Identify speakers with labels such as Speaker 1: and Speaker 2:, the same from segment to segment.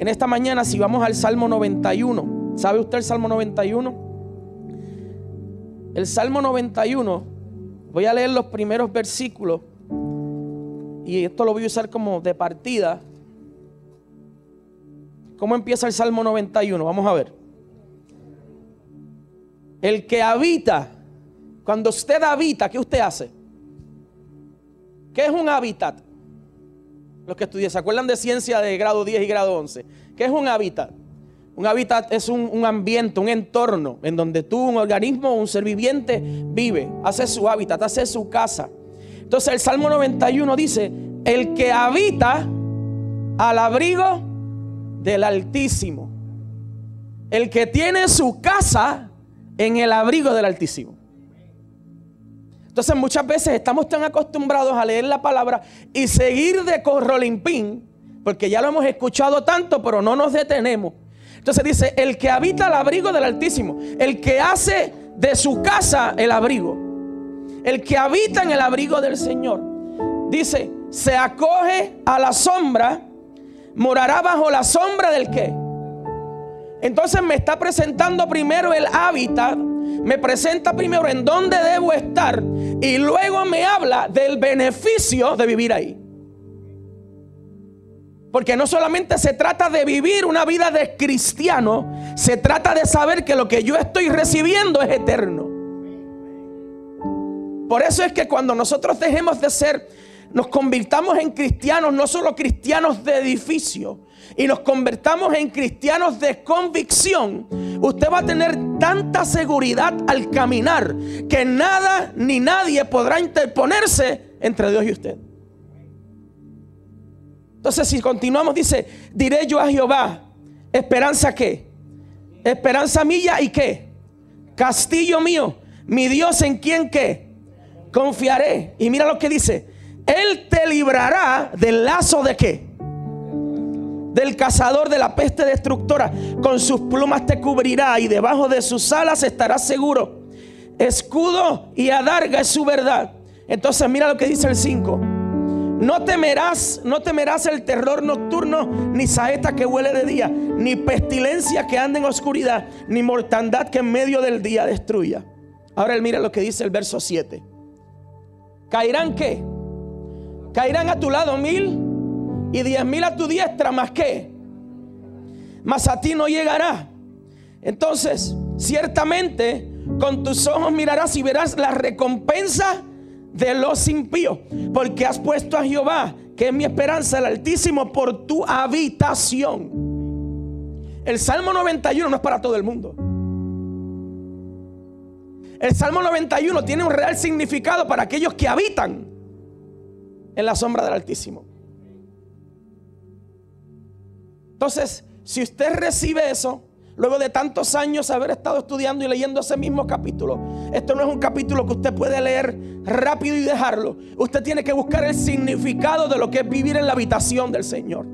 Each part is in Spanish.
Speaker 1: en esta mañana si vamos al Salmo 91. ¿Sabe usted el Salmo 91? El Salmo 91, voy a leer los primeros versículos y esto lo voy a usar como de partida. ¿Cómo empieza el Salmo 91? Vamos a ver. El que habita, cuando usted habita, ¿qué usted hace? ¿Qué es un hábitat? Los que estudian, ¿se acuerdan de ciencia de grado 10 y grado 11? ¿Qué es un hábitat? Un hábitat es un, ambiente, un entorno en donde tú, un organismo, un ser viviente vive, hace su hábitat, hace su casa. Entonces el Salmo 91 dice, el que habita al abrigo del Altísimo, el que tiene su casa en el abrigo del Altísimo. Entonces muchas veces estamos tan acostumbrados a leer la palabra y seguir de corrolimpín, porque ya lo hemos escuchado tanto, pero no nos detenemos. Entonces dice, el que habita el abrigo del Altísimo, el que hace de su casa el abrigo, el que habita en el abrigo del Señor, dice, se acoge a la sombra, morará bajo la sombra del que. Entonces me está presentando primero el hábitat me presenta primero en dónde debo estar y luego me habla del beneficio de vivir ahí. Porque no solamente se trata de vivir una vida de cristiano, se trata de saber que lo que yo estoy recibiendo es eterno. Por eso es que cuando nosotros dejemos de ser, nos convirtamos en cristianos, no solo cristianos de edificio, y nos convertamos en cristianos de convicción, usted va a tener tanta seguridad al caminar que nada ni nadie podrá interponerse entre Dios y usted. Entonces si continuamos dice, diré yo a Jehová, esperanza qué? Esperanza mía y qué? Castillo mío, mi Dios en quien qué? Confiaré. Y mira lo que dice, Él te librará del lazo de qué? Del cazador de la peste destructora. Con sus plumas te cubrirá y debajo de sus alas estarás seguro. Escudo y adarga es su verdad. Entonces mira lo que dice el 5. No temerás, no temerás el terror nocturno, ni saeta que huele de día, ni pestilencia que ande en oscuridad, ni mortandad que en medio del día destruya. Ahora él mira lo que dice el verso 7. ¿Caerán qué? Caerán a tu lado mil y diez mil a tu diestra, más que, más a ti no llegará. Entonces, ciertamente, con tus ojos mirarás y verás la recompensa de los impíos, porque has puesto a Jehová, que es mi esperanza, el Altísimo, por tu habitación. El Salmo 91 no es para todo el mundo. El Salmo 91 tiene un real significado para aquellos que habitan en la sombra del Altísimo. Entonces, si usted recibe eso, luego de tantos años haber estado estudiando y leyendo ese mismo capítulo, esto no es un capítulo que usted puede leer rápido y dejarlo. Usted tiene que buscar el significado de lo que es vivir en la habitación del Señor.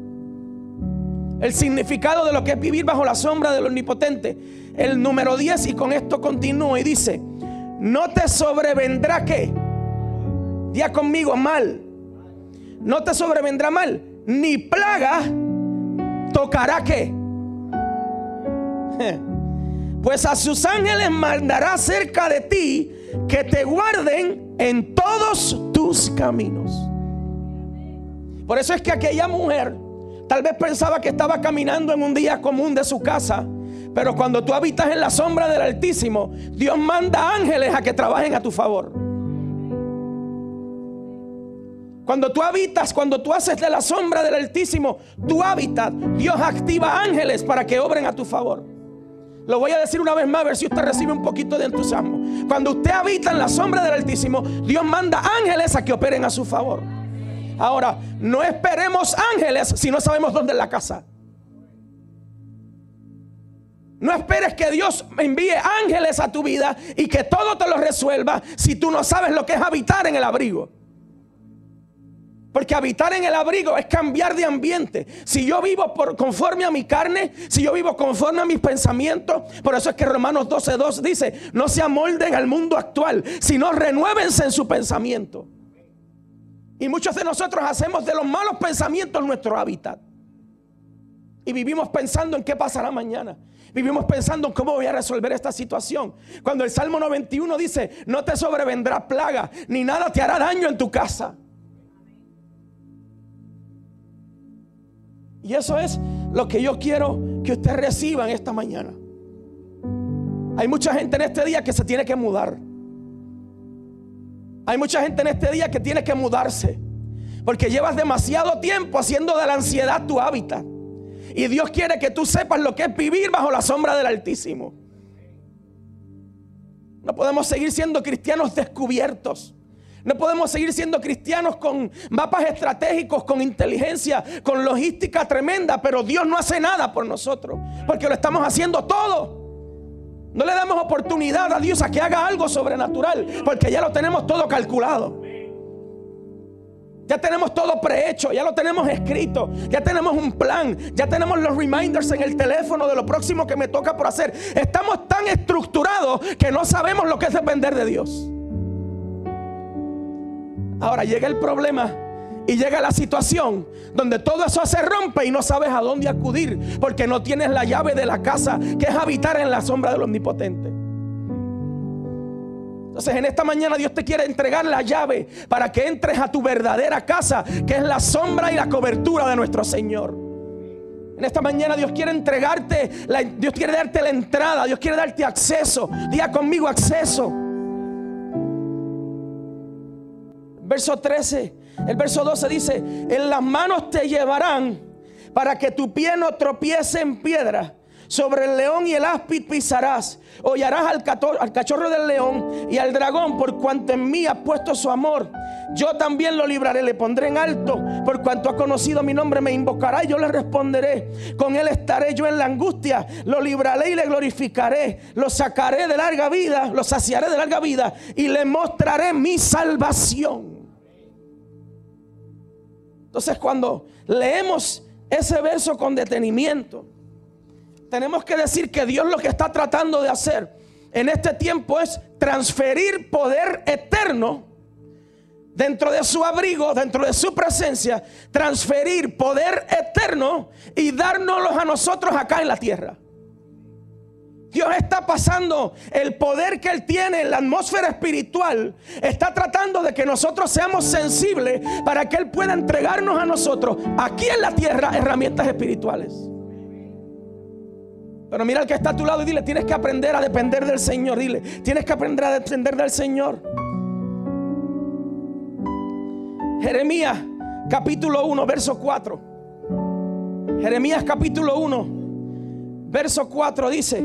Speaker 1: El significado de lo que es vivir bajo la sombra del Omnipotente. El número 10 y con esto continúa y dice, no te sobrevendrá qué. Día conmigo mal. No te sobrevendrá mal, ni plaga tocará qué? Pues a sus ángeles mandará cerca de ti que te guarden en todos tus caminos. Por eso es que aquella mujer tal vez pensaba que estaba caminando en un día común de su casa. Pero cuando tú habitas en la sombra del Altísimo, Dios manda ángeles a que trabajen a tu favor. Cuando tú habitas, cuando tú haces de la sombra del Altísimo tu hábitat, Dios activa ángeles para que obren a tu favor. Lo voy a decir una vez más, a ver si usted recibe un poquito de entusiasmo. Cuando usted habita en la sombra del Altísimo, Dios manda ángeles a que operen a su favor. Ahora, no esperemos ángeles si no sabemos dónde es la casa. No esperes que Dios envíe ángeles a tu vida y que todo te lo resuelva si tú no sabes lo que es habitar en el abrigo. Porque habitar en el abrigo es cambiar de ambiente. Si yo vivo conforme a mi carne, si yo vivo conforme a mis pensamientos, por eso es que Romanos 12.2 dice, no se amolden al mundo actual, sino renuévense en su pensamiento. Y muchos de nosotros hacemos de los malos pensamientos nuestro hábitat. Y vivimos pensando en qué pasará mañana. Vivimos pensando en cómo voy a resolver esta situación. Cuando el Salmo 91 dice, no te sobrevendrá plaga, ni nada te hará daño en tu casa. Y eso es lo que yo quiero que usted reciba en esta mañana. Hay mucha gente en este día que se tiene que mudar. Hay mucha gente en este día que tiene que mudarse. Porque llevas demasiado tiempo haciendo de la ansiedad tu hábitat. Y Dios quiere que tú sepas lo que es vivir bajo la sombra del Altísimo. No podemos seguir siendo cristianos descubiertos. No podemos seguir siendo cristianos con mapas estratégicos, con inteligencia, con logística tremenda, pero Dios no hace nada por nosotros, porque lo estamos haciendo todo. No le damos oportunidad a Dios a que haga algo sobrenatural, porque ya lo tenemos todo calculado. Ya tenemos todo prehecho, ya lo tenemos escrito, ya tenemos un plan, ya tenemos los reminders en el teléfono de lo próximo que me toca por hacer. Estamos tan estructurados que no sabemos lo que es depender de Dios. Ahora llega el problema y llega la situación donde todo eso se rompe y no sabes a dónde acudir porque no tienes la llave de la casa que es habitar en la sombra del omnipotente. Entonces en esta mañana Dios te quiere entregar la llave para que entres a tu verdadera casa, que es la sombra y la cobertura de nuestro Señor. En esta mañana Dios quiere entregarte, Dios quiere darte la entrada, Dios quiere darte acceso. Diga conmigo acceso. Verso 13, el verso 12 dice, en las manos te llevarán para que tu pie no tropiece en piedra. Sobre el león y el áspid pisarás. Hollarás al, al cachorro del león y al dragón por cuanto en mí ha puesto su amor. Yo también lo libraré, le pondré en alto. Por cuanto ha conocido mi nombre, me invocará y yo le responderé. Con él estaré yo en la angustia. Lo libraré y le glorificaré. Lo sacaré de larga vida, lo saciaré de larga vida y le mostraré mi salvación. Entonces cuando leemos ese verso con detenimiento, tenemos que decir que Dios lo que está tratando de hacer en este tiempo es transferir poder eterno dentro de su abrigo, dentro de su presencia, transferir poder eterno y dárnoslo a nosotros acá en la tierra. Dios está pasando el poder que Él tiene en la atmósfera espiritual. Está tratando de que nosotros seamos sensibles para que Él pueda entregarnos a nosotros aquí en la tierra herramientas espirituales. Pero mira al que está a tu lado y dile, tienes que aprender a depender del Señor. Dile, tienes que aprender a depender del Señor. Jeremías capítulo 1, verso 4. Jeremías capítulo 1, verso 4 dice,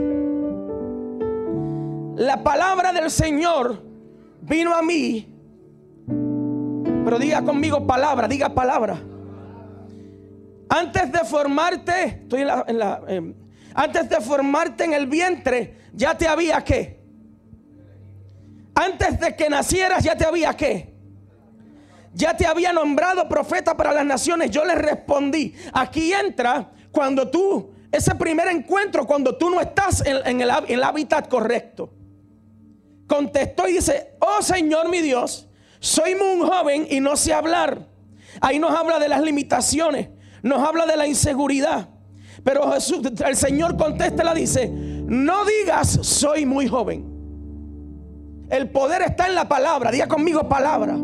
Speaker 1: la palabra del Señor vino a mí. Pero diga conmigo palabra, diga palabra. Antes de formarte, estoy en la, em, antes de formarte en el vientre, ya te había qué. Antes de que nacieras, ya te había qué. Ya te había nombrado profeta para las naciones. Yo le respondí. Aquí entra cuando tú, ese primer encuentro, cuando tú no estás en, el, hábitat correcto contestó y dice, oh Señor mi Dios, soy muy joven y no sé hablar. Ahí nos habla de las limitaciones, nos habla de la inseguridad. Pero Jesús, el Señor contesta y la dice, no digas soy muy joven. El poder está en la palabra, diga conmigo palabra.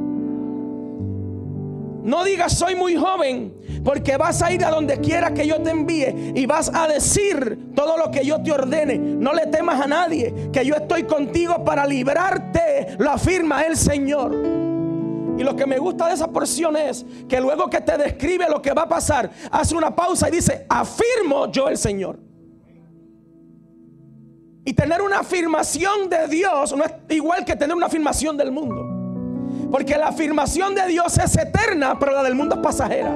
Speaker 1: No digas soy muy joven, porque vas a ir a donde quiera que yo te envíe y vas a decir todo lo que yo te ordene. No le temas a nadie, que yo estoy contigo para librarte, lo afirma el Señor. Y lo que me gusta de esa porción es que luego que te describe lo que va a pasar, hace una pausa y dice, afirmo yo el Señor. Y tener una afirmación de Dios no es igual que tener una afirmación del mundo. Porque la afirmación de Dios es eterna, pero la del mundo es pasajera.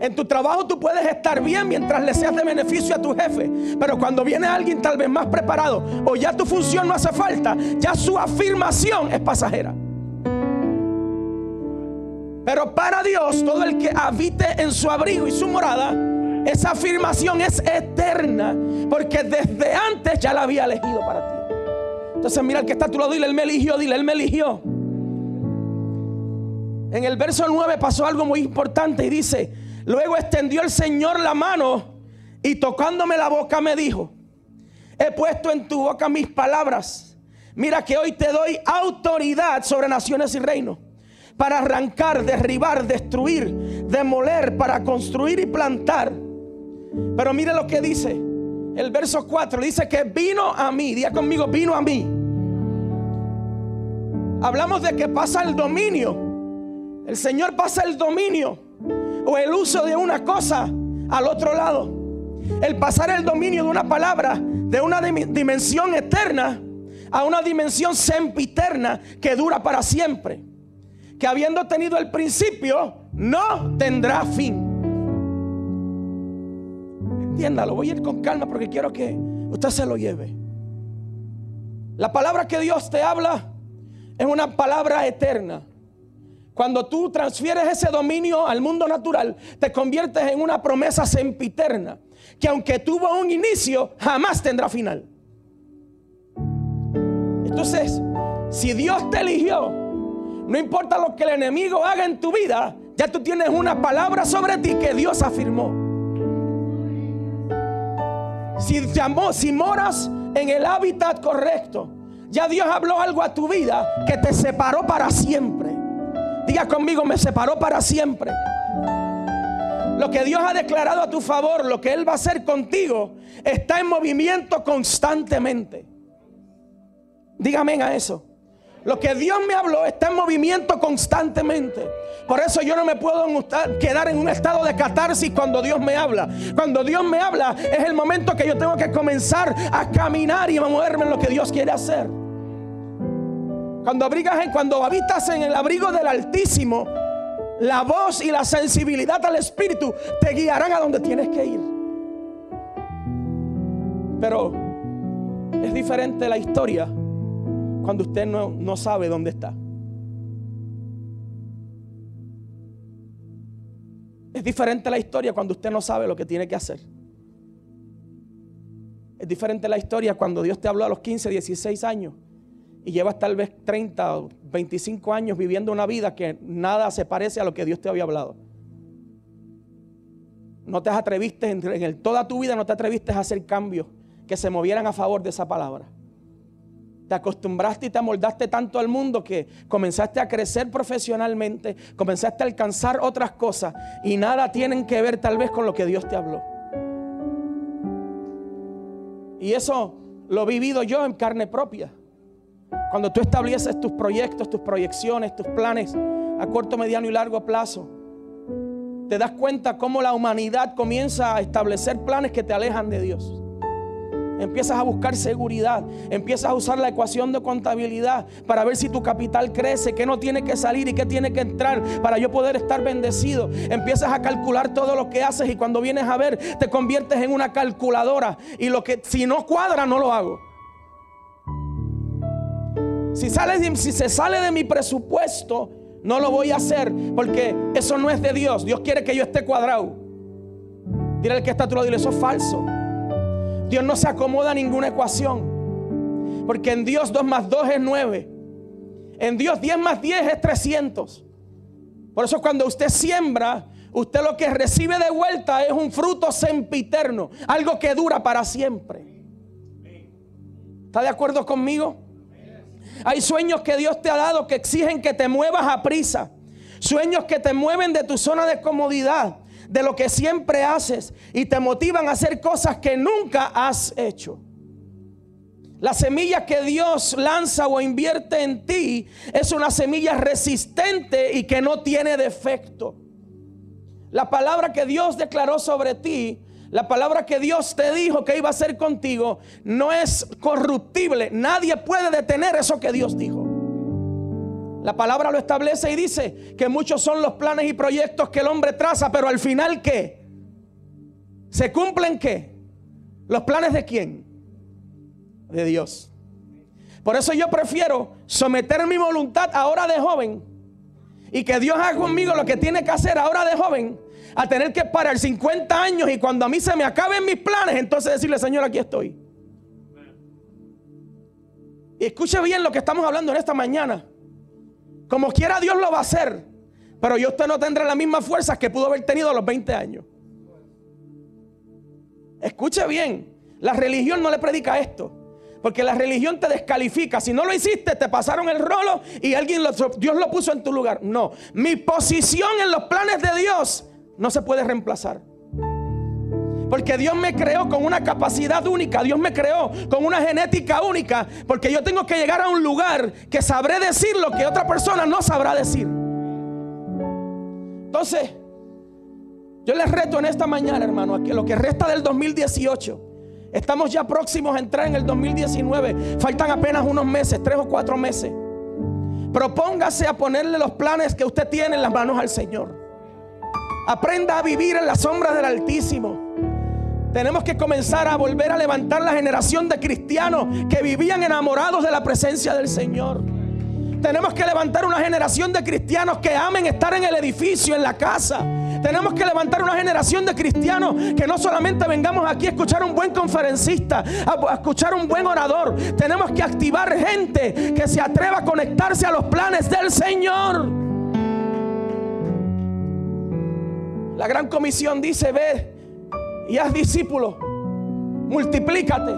Speaker 1: En tu trabajo tú puedes estar bien mientras le seas de beneficio a tu jefe. Pero cuando viene alguien tal vez más preparado o ya tu función no hace falta, ya su afirmación es pasajera. Pero para Dios, todo el que habite en su abrigo y su morada, esa afirmación es eterna. Porque desde antes ya la había elegido para ti. Entonces mira el que está a tu lado, dile, Él me eligió, dile, Él me eligió. En el verso 9 pasó algo muy importante y dice, Luego extendió el Señor la mano y tocándome la boca me dijo, he puesto en tu boca mis palabras. Mira que hoy te doy autoridad sobre naciones y reinos para arrancar, derribar, destruir, demoler, para construir y plantar. Pero mire lo que dice el verso 4, dice que vino a mí, día conmigo, vino a mí. Hablamos de que pasa el dominio. El Señor pasa el dominio o el uso de una cosa al otro lado. El pasar el dominio de una palabra de una dimensión eterna a una dimensión sempiterna que dura para siempre. Que habiendo tenido el principio, no tendrá fin. Entiéndalo, voy a ir con calma porque quiero que usted se lo lleve. La palabra que Dios te habla es una palabra eterna. Cuando tú transfieres ese dominio al mundo natural, te conviertes en una promesa sempiterna, que aunque tuvo un inicio, jamás tendrá final. Entonces, si Dios te eligió, no importa lo que el enemigo haga en tu vida, ya tú tienes una palabra sobre ti que Dios afirmó. Si, si moras en el hábitat correcto, ya Dios habló algo a tu vida que te separó para siempre. Diga conmigo, me separó para siempre. Lo que Dios ha declarado a tu favor, lo que Él va a hacer contigo, está en movimiento constantemente. Dígame a eso. Lo que Dios me habló está en movimiento constantemente. Por eso yo no me puedo quedar en un estado de catarsis cuando Dios me habla. Cuando Dios me habla es el momento que yo tengo que comenzar a caminar y a moverme en lo que Dios quiere hacer. Cuando abrigas cuando habitas en el abrigo del Altísimo, la voz y la sensibilidad al Espíritu te guiarán a donde tienes que ir. Pero es diferente la historia cuando usted no, no sabe dónde está. Es diferente la historia cuando usted no sabe lo que tiene que hacer. Es diferente la historia cuando Dios te habló a los 15, 16 años y llevas tal vez 30 o 25 años viviendo una vida que nada se parece a lo que Dios te había hablado. No te atreviste, en, toda tu vida no te atreviste a hacer cambios que se movieran a favor de esa palabra. Te acostumbraste y te amoldaste tanto al mundo que comenzaste a crecer profesionalmente, comenzaste a alcanzar otras cosas y nada tienen que ver tal vez con lo que Dios te habló. Y eso lo he vivido yo en carne propia. Cuando tú estableces tus proyectos, tus proyecciones, tus planes a corto, mediano y largo plazo, te das cuenta cómo la humanidad comienza a establecer planes que te alejan de Dios. Empiezas a buscar seguridad, empiezas a usar la ecuación de contabilidad para ver si tu capital crece, qué no tiene que salir y qué tiene que entrar para yo poder estar bendecido. Empiezas a calcular todo lo que haces y cuando vienes a ver te conviertes en una calculadora y lo que si no cuadra no lo hago. Si, sale si se sale de mi presupuesto, no lo voy a hacer porque eso no es de Dios. Dios quiere que yo esté cuadrado. Dile al que está a tu lado, dile, eso es falso. Dios no se acomoda a ninguna ecuación. Porque en Dios 2 más 2 es 9. En Dios 10 más 10 es 300. Por eso cuando usted siembra, usted lo que recibe de vuelta es un fruto sempiterno. Algo que dura para siempre. ¿Está de acuerdo conmigo? Hay sueños que Dios te ha dado que exigen que te muevas a prisa. Sueños que te mueven de tu zona de comodidad, de lo que siempre haces y te motivan a hacer cosas que nunca has hecho. La semilla que Dios lanza o invierte en ti es una semilla resistente y que no tiene defecto. La palabra que Dios declaró sobre ti la palabra que Dios te dijo que iba a hacer contigo no es corruptible. Nadie puede detener eso que Dios dijo. La palabra lo establece y dice que muchos son los planes y proyectos que el hombre traza, pero al final ¿qué? ¿Se cumplen qué? ¿Los planes de quién? De Dios. Por eso yo prefiero someter mi voluntad ahora de joven y que Dios haga conmigo lo que tiene que hacer ahora de joven a tener que parar 50 años y cuando a mí se me acaben mis planes, entonces decirle, Señor, aquí estoy. Y escuche bien lo que estamos hablando en esta mañana. Como quiera Dios lo va a hacer. Pero yo usted no tendrá las mismas fuerzas que pudo haber tenido a los 20 años. Escuche bien, la religión no le predica esto. Porque la religión te descalifica. Si no lo hiciste, te pasaron el rolo y alguien lo, Dios lo puso en tu lugar. No, mi posición en los planes de Dios no se puede reemplazar. Porque Dios me creó con una capacidad única. Dios me creó con una genética única. Porque yo tengo que llegar a un lugar que sabré decir lo que otra persona no sabrá decir. Entonces, yo les reto en esta mañana, hermano, a que lo que resta del 2018, estamos ya próximos a entrar en el 2019. Faltan apenas unos meses, tres o cuatro meses. Propóngase a ponerle los planes que usted tiene en las manos al Señor. Aprenda a vivir en la sombra del Altísimo. Tenemos que comenzar a volver a levantar la generación de cristianos que vivían enamorados de la presencia del Señor. Tenemos que levantar una generación de cristianos que amen estar en el edificio, en la casa. Tenemos que levantar una generación de cristianos que no solamente vengamos aquí a escuchar un buen conferencista, a escuchar un buen orador. Tenemos que activar gente que se atreva a conectarse a los planes del Señor. La gran comisión dice, ve y haz discípulos. Multiplícate.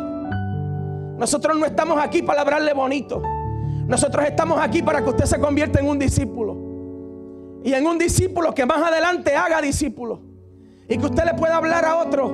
Speaker 1: Nosotros no estamos aquí para hablarle bonito. Nosotros estamos aquí para que usted se convierta en un discípulo. Y en un discípulo que más adelante haga discípulo. Y que usted le pueda hablar a otro.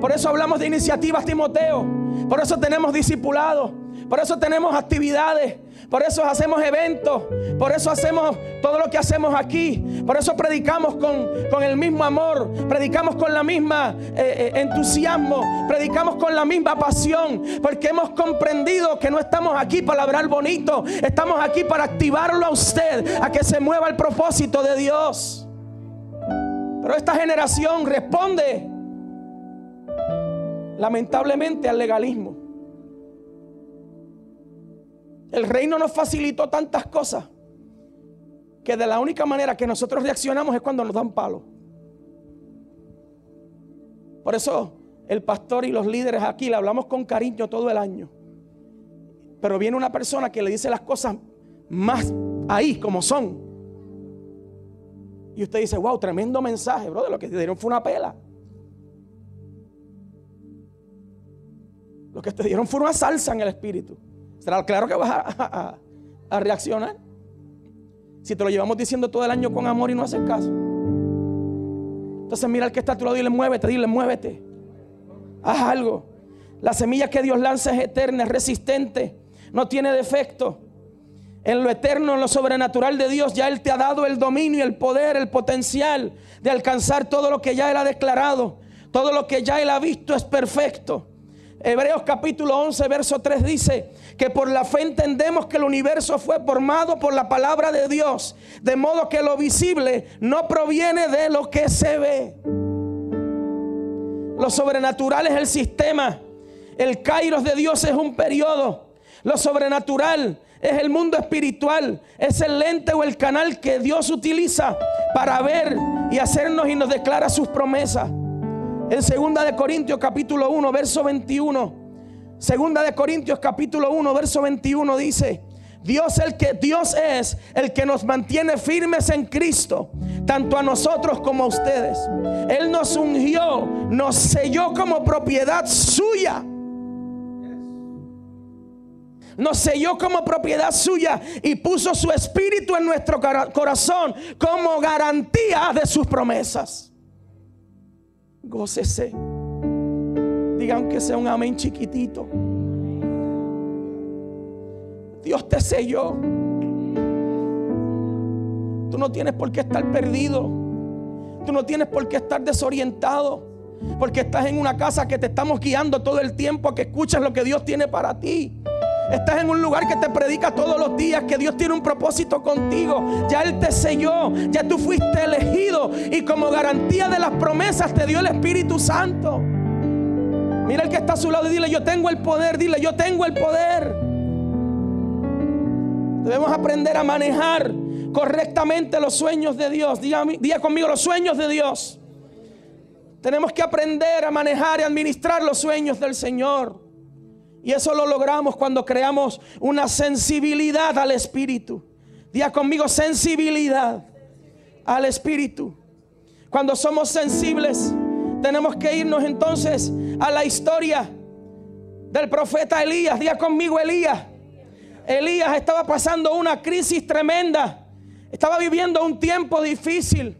Speaker 1: Por eso hablamos de iniciativas Timoteo. Por eso tenemos discipulados. Por eso tenemos actividades. Por eso hacemos eventos. Por eso hacemos todo lo que hacemos aquí. Por eso predicamos con, el mismo amor. Predicamos con la misma eh, eh, entusiasmo. Predicamos con la misma pasión. Porque hemos comprendido que no estamos aquí para hablar bonito. Estamos aquí para activarlo a usted. A que se mueva el propósito de Dios. Pero esta generación responde lamentablemente al legalismo. El reino nos facilitó tantas cosas que de la única manera que nosotros reaccionamos es cuando nos dan palo. Por eso el pastor y los líderes aquí le hablamos con cariño todo el año. Pero viene una persona que le dice las cosas más ahí como son. Y usted dice, wow, tremendo mensaje, bro, de lo que te dieron fue una pela. Lo que te dieron fue una salsa en el espíritu. ¿Será claro que vas a, reaccionar? Si te lo llevamos diciendo todo el año con amor y no haces caso. Entonces mira al que está a tu lado y dile, muévete, dile, muévete. Haz algo. La semilla que Dios lanza es eterna, es resistente, no tiene defecto. En lo eterno, en lo sobrenatural de Dios, ya Él te ha dado el dominio, el poder, el potencial de alcanzar todo lo que ya Él ha declarado. Todo lo que ya Él ha visto es perfecto. Hebreos capítulo 11, verso 3 dice que por la fe entendemos que el universo fue formado por la palabra de Dios, de modo que lo visible no proviene de lo que se ve. Lo sobrenatural es el sistema, el kairos de Dios es un periodo, lo sobrenatural es el mundo espiritual, es el lente o el canal que Dios utiliza para ver y hacernos y nos declara sus promesas. En segunda de Corintios capítulo 1, verso 21. Segunda de Corintios capítulo 1, verso 21 dice, Dios el que Dios es el que nos mantiene firmes en Cristo, tanto a nosotros como a ustedes. Él nos ungió, nos selló como propiedad suya. Nos selló como propiedad suya y puso su espíritu en nuestro corazón como garantía de sus promesas. Gócese. Digan que sea un amén chiquitito. Dios te selló. Tú no tienes por qué estar perdido. Tú no tienes por qué estar desorientado. Porque estás en una casa que te estamos guiando todo el tiempo a que escuches lo que Dios tiene para ti. Estás en un lugar que te predica todos los días que Dios tiene un propósito contigo. Ya Él te selló, ya tú fuiste elegido y como garantía de las promesas te dio el Espíritu Santo. Mira el que está a su lado y dile, yo tengo el poder, dile, yo tengo el poder. Debemos aprender a manejar correctamente los sueños de Dios. Diga, conmigo los sueños de Dios. Tenemos que aprender a manejar y administrar los sueños del Señor. Y eso lo logramos cuando creamos una sensibilidad al Espíritu. Día conmigo, sensibilidad al Espíritu. Cuando somos sensibles, tenemos que irnos entonces a la historia del profeta Elías. Día conmigo, Elías. Elías estaba pasando una crisis tremenda. Estaba viviendo un tiempo difícil.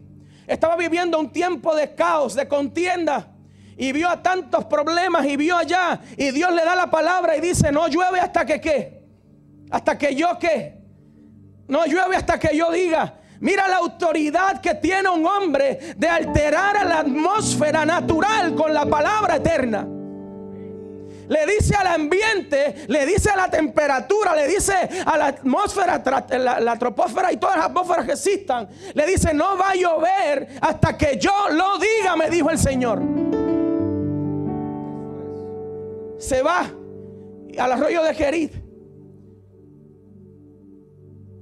Speaker 1: Estaba viviendo un tiempo de caos, de contienda. Y vio a tantos problemas y vio allá. Y Dios le da la palabra y dice, no llueve hasta que qué. Hasta que yo qué. No llueve hasta que yo diga. Mira la autoridad que tiene un hombre de alterar la atmósfera natural con la palabra eterna. Le dice al ambiente, le dice a la temperatura, le dice a la atmósfera, la, la troposfera y todas las atmósferas que existan. Le dice, no va a llover hasta que yo lo diga, me dijo el Señor. Se va al arroyo de Gerid.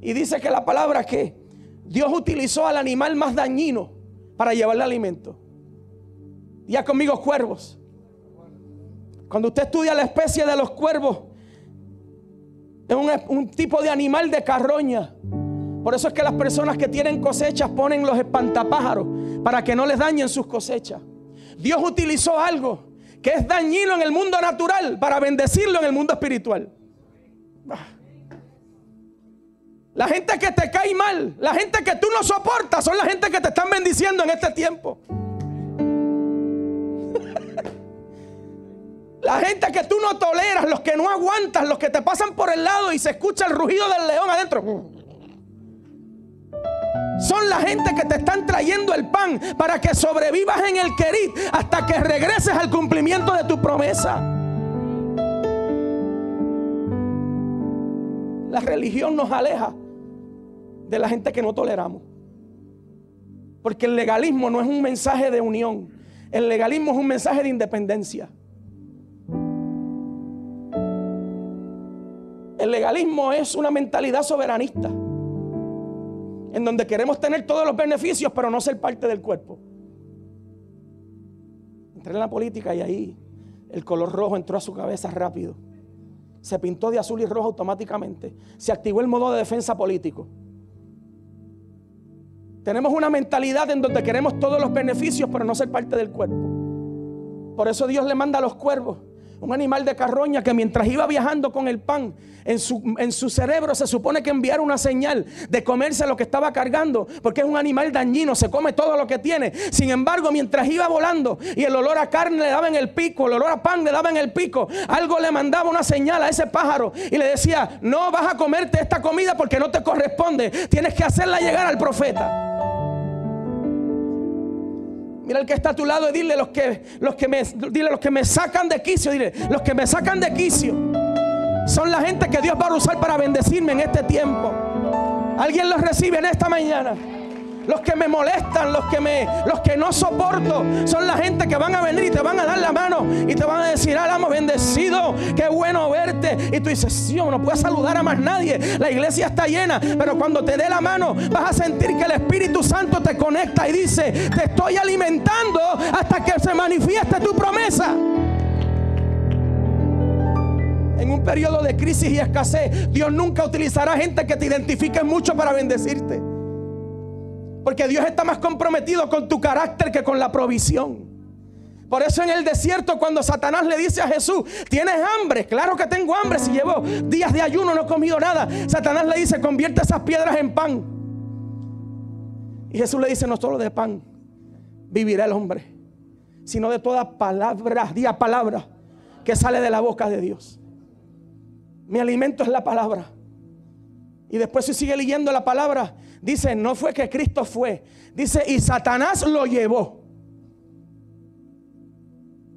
Speaker 1: Y dice que la palabra que Dios utilizó al animal más dañino para llevarle alimento. Ya conmigo cuervos. Cuando usted estudia la especie de los cuervos, es un, un, tipo de animal de carroña. Por eso es que las personas que tienen cosechas ponen los espantapájaros para que no les dañen sus cosechas. Dios utilizó algo que es dañino en el mundo natural para bendecirlo en el mundo espiritual. La gente que te cae mal, la gente que tú no soportas, son la gente que te están bendiciendo en este tiempo. La gente que tú no toleras, los que no aguantas, los que te pasan por el lado y se escucha el rugido del león adentro. Son la gente que te están trayendo el pan para que sobrevivas en el querid hasta que regreses al cumplimiento de tu promesa. La religión nos aleja de la gente que no toleramos. Porque el legalismo no es un mensaje de unión. El legalismo es un mensaje de independencia. El legalismo es una mentalidad soberanista. En donde queremos tener todos los beneficios, pero no ser parte del cuerpo. Entré en la política y ahí el color rojo entró a su cabeza rápido. Se pintó de azul y rojo automáticamente. Se activó el modo de defensa político. Tenemos una mentalidad en donde queremos todos los beneficios, pero no ser parte del cuerpo. Por eso Dios le manda a los cuervos un animal de carroña que mientras iba viajando con el pan, en su, en su, cerebro se supone que enviara una señal de comerse lo que estaba cargando, porque es un animal dañino, se come todo lo que tiene. Sin embargo, mientras iba volando y el olor a carne le daba en el pico, el olor a pan le daba en el pico, algo le mandaba una señal a ese pájaro y le decía, no vas a comerte esta comida porque no te corresponde, tienes que hacerla llegar al profeta. Mira el que está a tu lado y dile los que, los que me, dile los que me sacan de quicio, dile, los que me sacan de quicio son la gente que Dios va a usar para bendecirme en este tiempo. ¿Alguien los recibe en esta mañana? Los que me molestan, los que me, los que no soporto, son la gente que van a venir y te van a dar la mano y te van a decir, alamo bendecido, qué bueno verte. Y tú dices, sí, no puedes saludar a más nadie. La iglesia está llena, pero cuando te dé la mano vas a sentir que el Espíritu Santo te conecta y dice, te estoy alimentando hasta que se manifieste tu promesa en un periodo de crisis y escasez, Dios nunca utilizará gente que te identifique mucho para bendecirte. Porque Dios está más comprometido con tu carácter que con la provisión. Por eso en el desierto cuando Satanás le dice a Jesús, ¿tienes hambre? Claro que tengo hambre si llevo días de ayuno, no he comido nada. Satanás le dice, convierte esas piedras en pan. Y Jesús le dice, no solo de pan vivirá el hombre, sino de toda palabra, día palabra que sale de la boca de Dios. Mi alimento es la palabra. Y después si sigue leyendo la palabra, dice, no fue que Cristo fue. Dice, y Satanás lo llevó.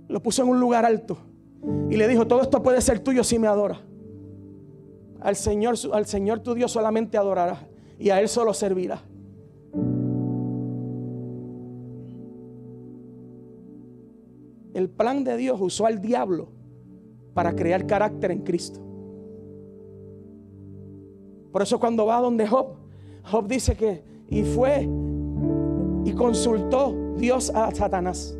Speaker 1: Lo puso en un lugar alto. Y le dijo, todo esto puede ser tuyo si me adora. Al Señor, al Señor tu Dios solamente adorará. Y a Él solo servirá. El plan de Dios usó al diablo para crear carácter en Cristo. Por eso cuando va donde Job, Job dice que y fue y consultó Dios a Satanás.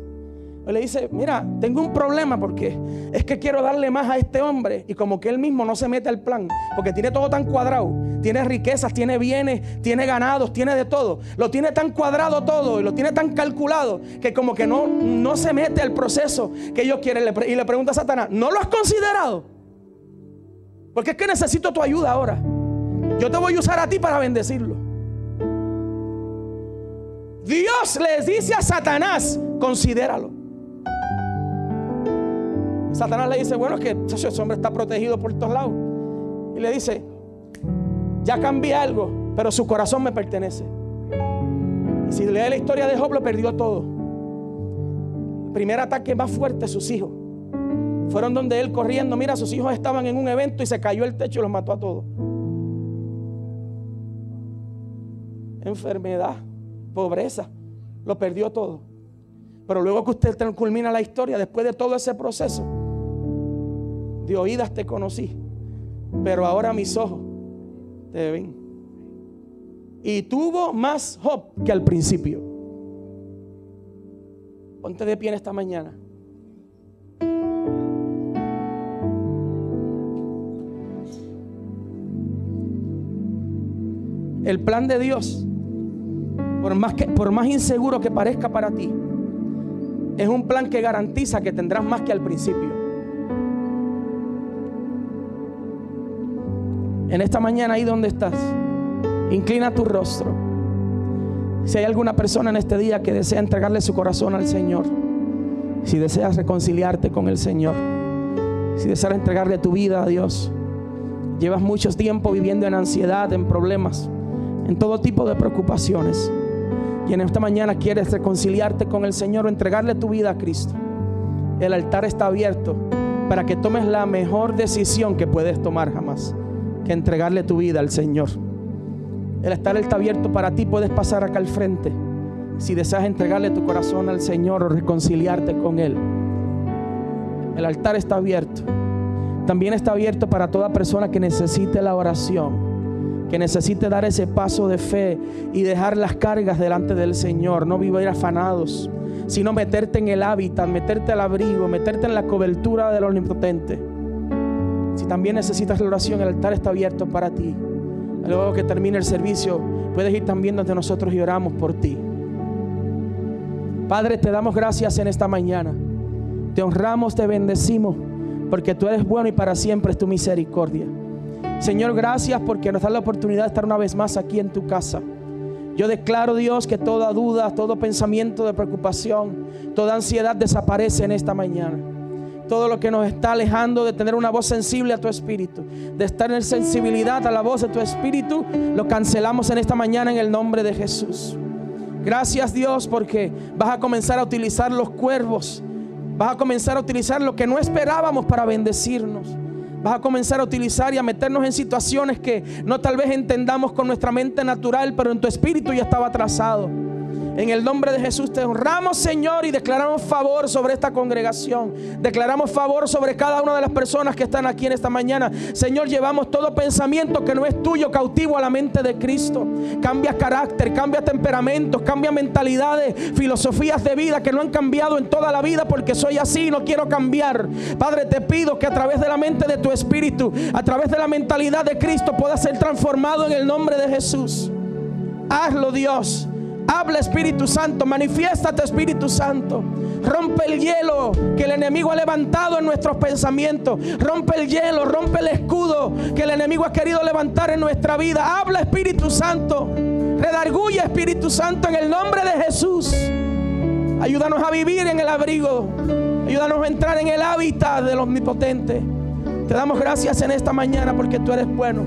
Speaker 1: le dice, mira, tengo un problema porque es que quiero darle más a este hombre y como que él mismo no se mete al plan, porque tiene todo tan cuadrado, tiene riquezas, tiene bienes, tiene ganados, tiene de todo, lo tiene tan cuadrado todo y lo tiene tan calculado que como que no, no se mete al proceso que ellos quieren. Y le pregunta a Satanás, ¿no lo has considerado? Porque es que necesito tu ayuda ahora. Yo te voy a usar a ti para bendecirlo. Dios les dice a Satanás, considéralo. Satanás le dice, bueno, es que ese hombre está protegido por todos lados. Y le dice, ya cambié algo, pero su corazón me pertenece. Y si lee la historia de Job, lo perdió todo. Primer ataque más fuerte, sus hijos. Fueron donde él corriendo, mira, sus hijos estaban en un evento y se cayó el techo y los mató a todos. Enfermedad, pobreza, lo perdió todo. Pero luego que usted culmina la historia, después de todo ese proceso, de oídas te conocí, pero ahora mis ojos te ven. Y tuvo más Job que al principio. Ponte de pie en esta mañana. El plan de Dios, por más, que, por más inseguro que parezca para ti, es un plan que garantiza que tendrás más que al principio. en esta mañana ahí donde estás, inclina tu rostro. Si hay alguna persona en este día que desea entregarle su corazón al Señor, si deseas reconciliarte con el Señor, si deseas entregarle tu vida a Dios, llevas mucho tiempo viviendo en ansiedad, en problemas, en todo tipo de preocupaciones, y en esta mañana quieres reconciliarte con el Señor o entregarle tu vida a Cristo, el altar está abierto para que tomes la mejor decisión que puedes tomar jamás que entregarle tu vida al Señor. El estar está abierto para ti, puedes pasar acá al frente. Si deseas entregarle tu corazón al Señor o reconciliarte con Él. El altar está abierto. También está abierto para toda persona que necesite la oración, que necesite dar ese paso de fe y dejar las cargas delante del Señor, no vivir afanados, sino meterte en el hábitat, meterte al abrigo, meterte en la cobertura del Omnipotente. Si también necesitas la oración, el altar está abierto para ti. Luego que termine el servicio, puedes ir también donde nosotros y oramos por ti. Padre, te damos gracias en esta mañana. Te honramos, te bendecimos, porque tú eres bueno y para siempre es tu misericordia. Señor, gracias porque nos da la oportunidad de estar una vez más aquí en tu casa. Yo declaro, Dios, que toda duda, todo pensamiento de preocupación, toda ansiedad desaparece en esta mañana todo lo que nos está alejando de tener una voz sensible a tu espíritu, de estar en sensibilidad a la voz de tu espíritu, lo cancelamos en esta mañana en el nombre de Jesús. Gracias Dios porque vas a comenzar a utilizar los cuervos, vas a comenzar a utilizar lo que no esperábamos para bendecirnos. Vas a comenzar a utilizar y a meternos en situaciones que no tal vez entendamos con nuestra mente natural, pero en tu espíritu ya estaba trazado. En el nombre de Jesús te honramos, Señor, y declaramos favor sobre esta congregación. Declaramos favor sobre cada una de las personas que están aquí en esta mañana. Señor, llevamos todo pensamiento que no es tuyo cautivo a la mente de Cristo. Cambia carácter, cambia temperamentos, cambia mentalidades, filosofías de vida que no han cambiado en toda la vida porque soy así y no quiero cambiar. Padre, te pido que a través de la mente de tu espíritu, a través de la mentalidad de Cristo, pueda ser transformado en el nombre de Jesús. Hazlo, Dios. Habla Espíritu Santo, manifiéstate Espíritu Santo. Rompe el hielo que el enemigo ha levantado en nuestros pensamientos. Rompe el hielo, rompe el escudo que el enemigo ha querido levantar en nuestra vida. Habla Espíritu Santo. Redarguye Espíritu Santo en el nombre de Jesús. Ayúdanos a vivir en el abrigo. Ayúdanos a entrar en el hábitat del omnipotente. Te damos gracias en esta mañana porque tú eres bueno.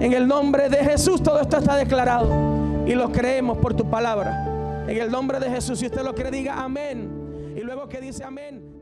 Speaker 1: En el nombre de Jesús todo esto está declarado. Y lo creemos por tu palabra. En el nombre de Jesús, si usted lo cree, diga amén. Y luego que dice amén.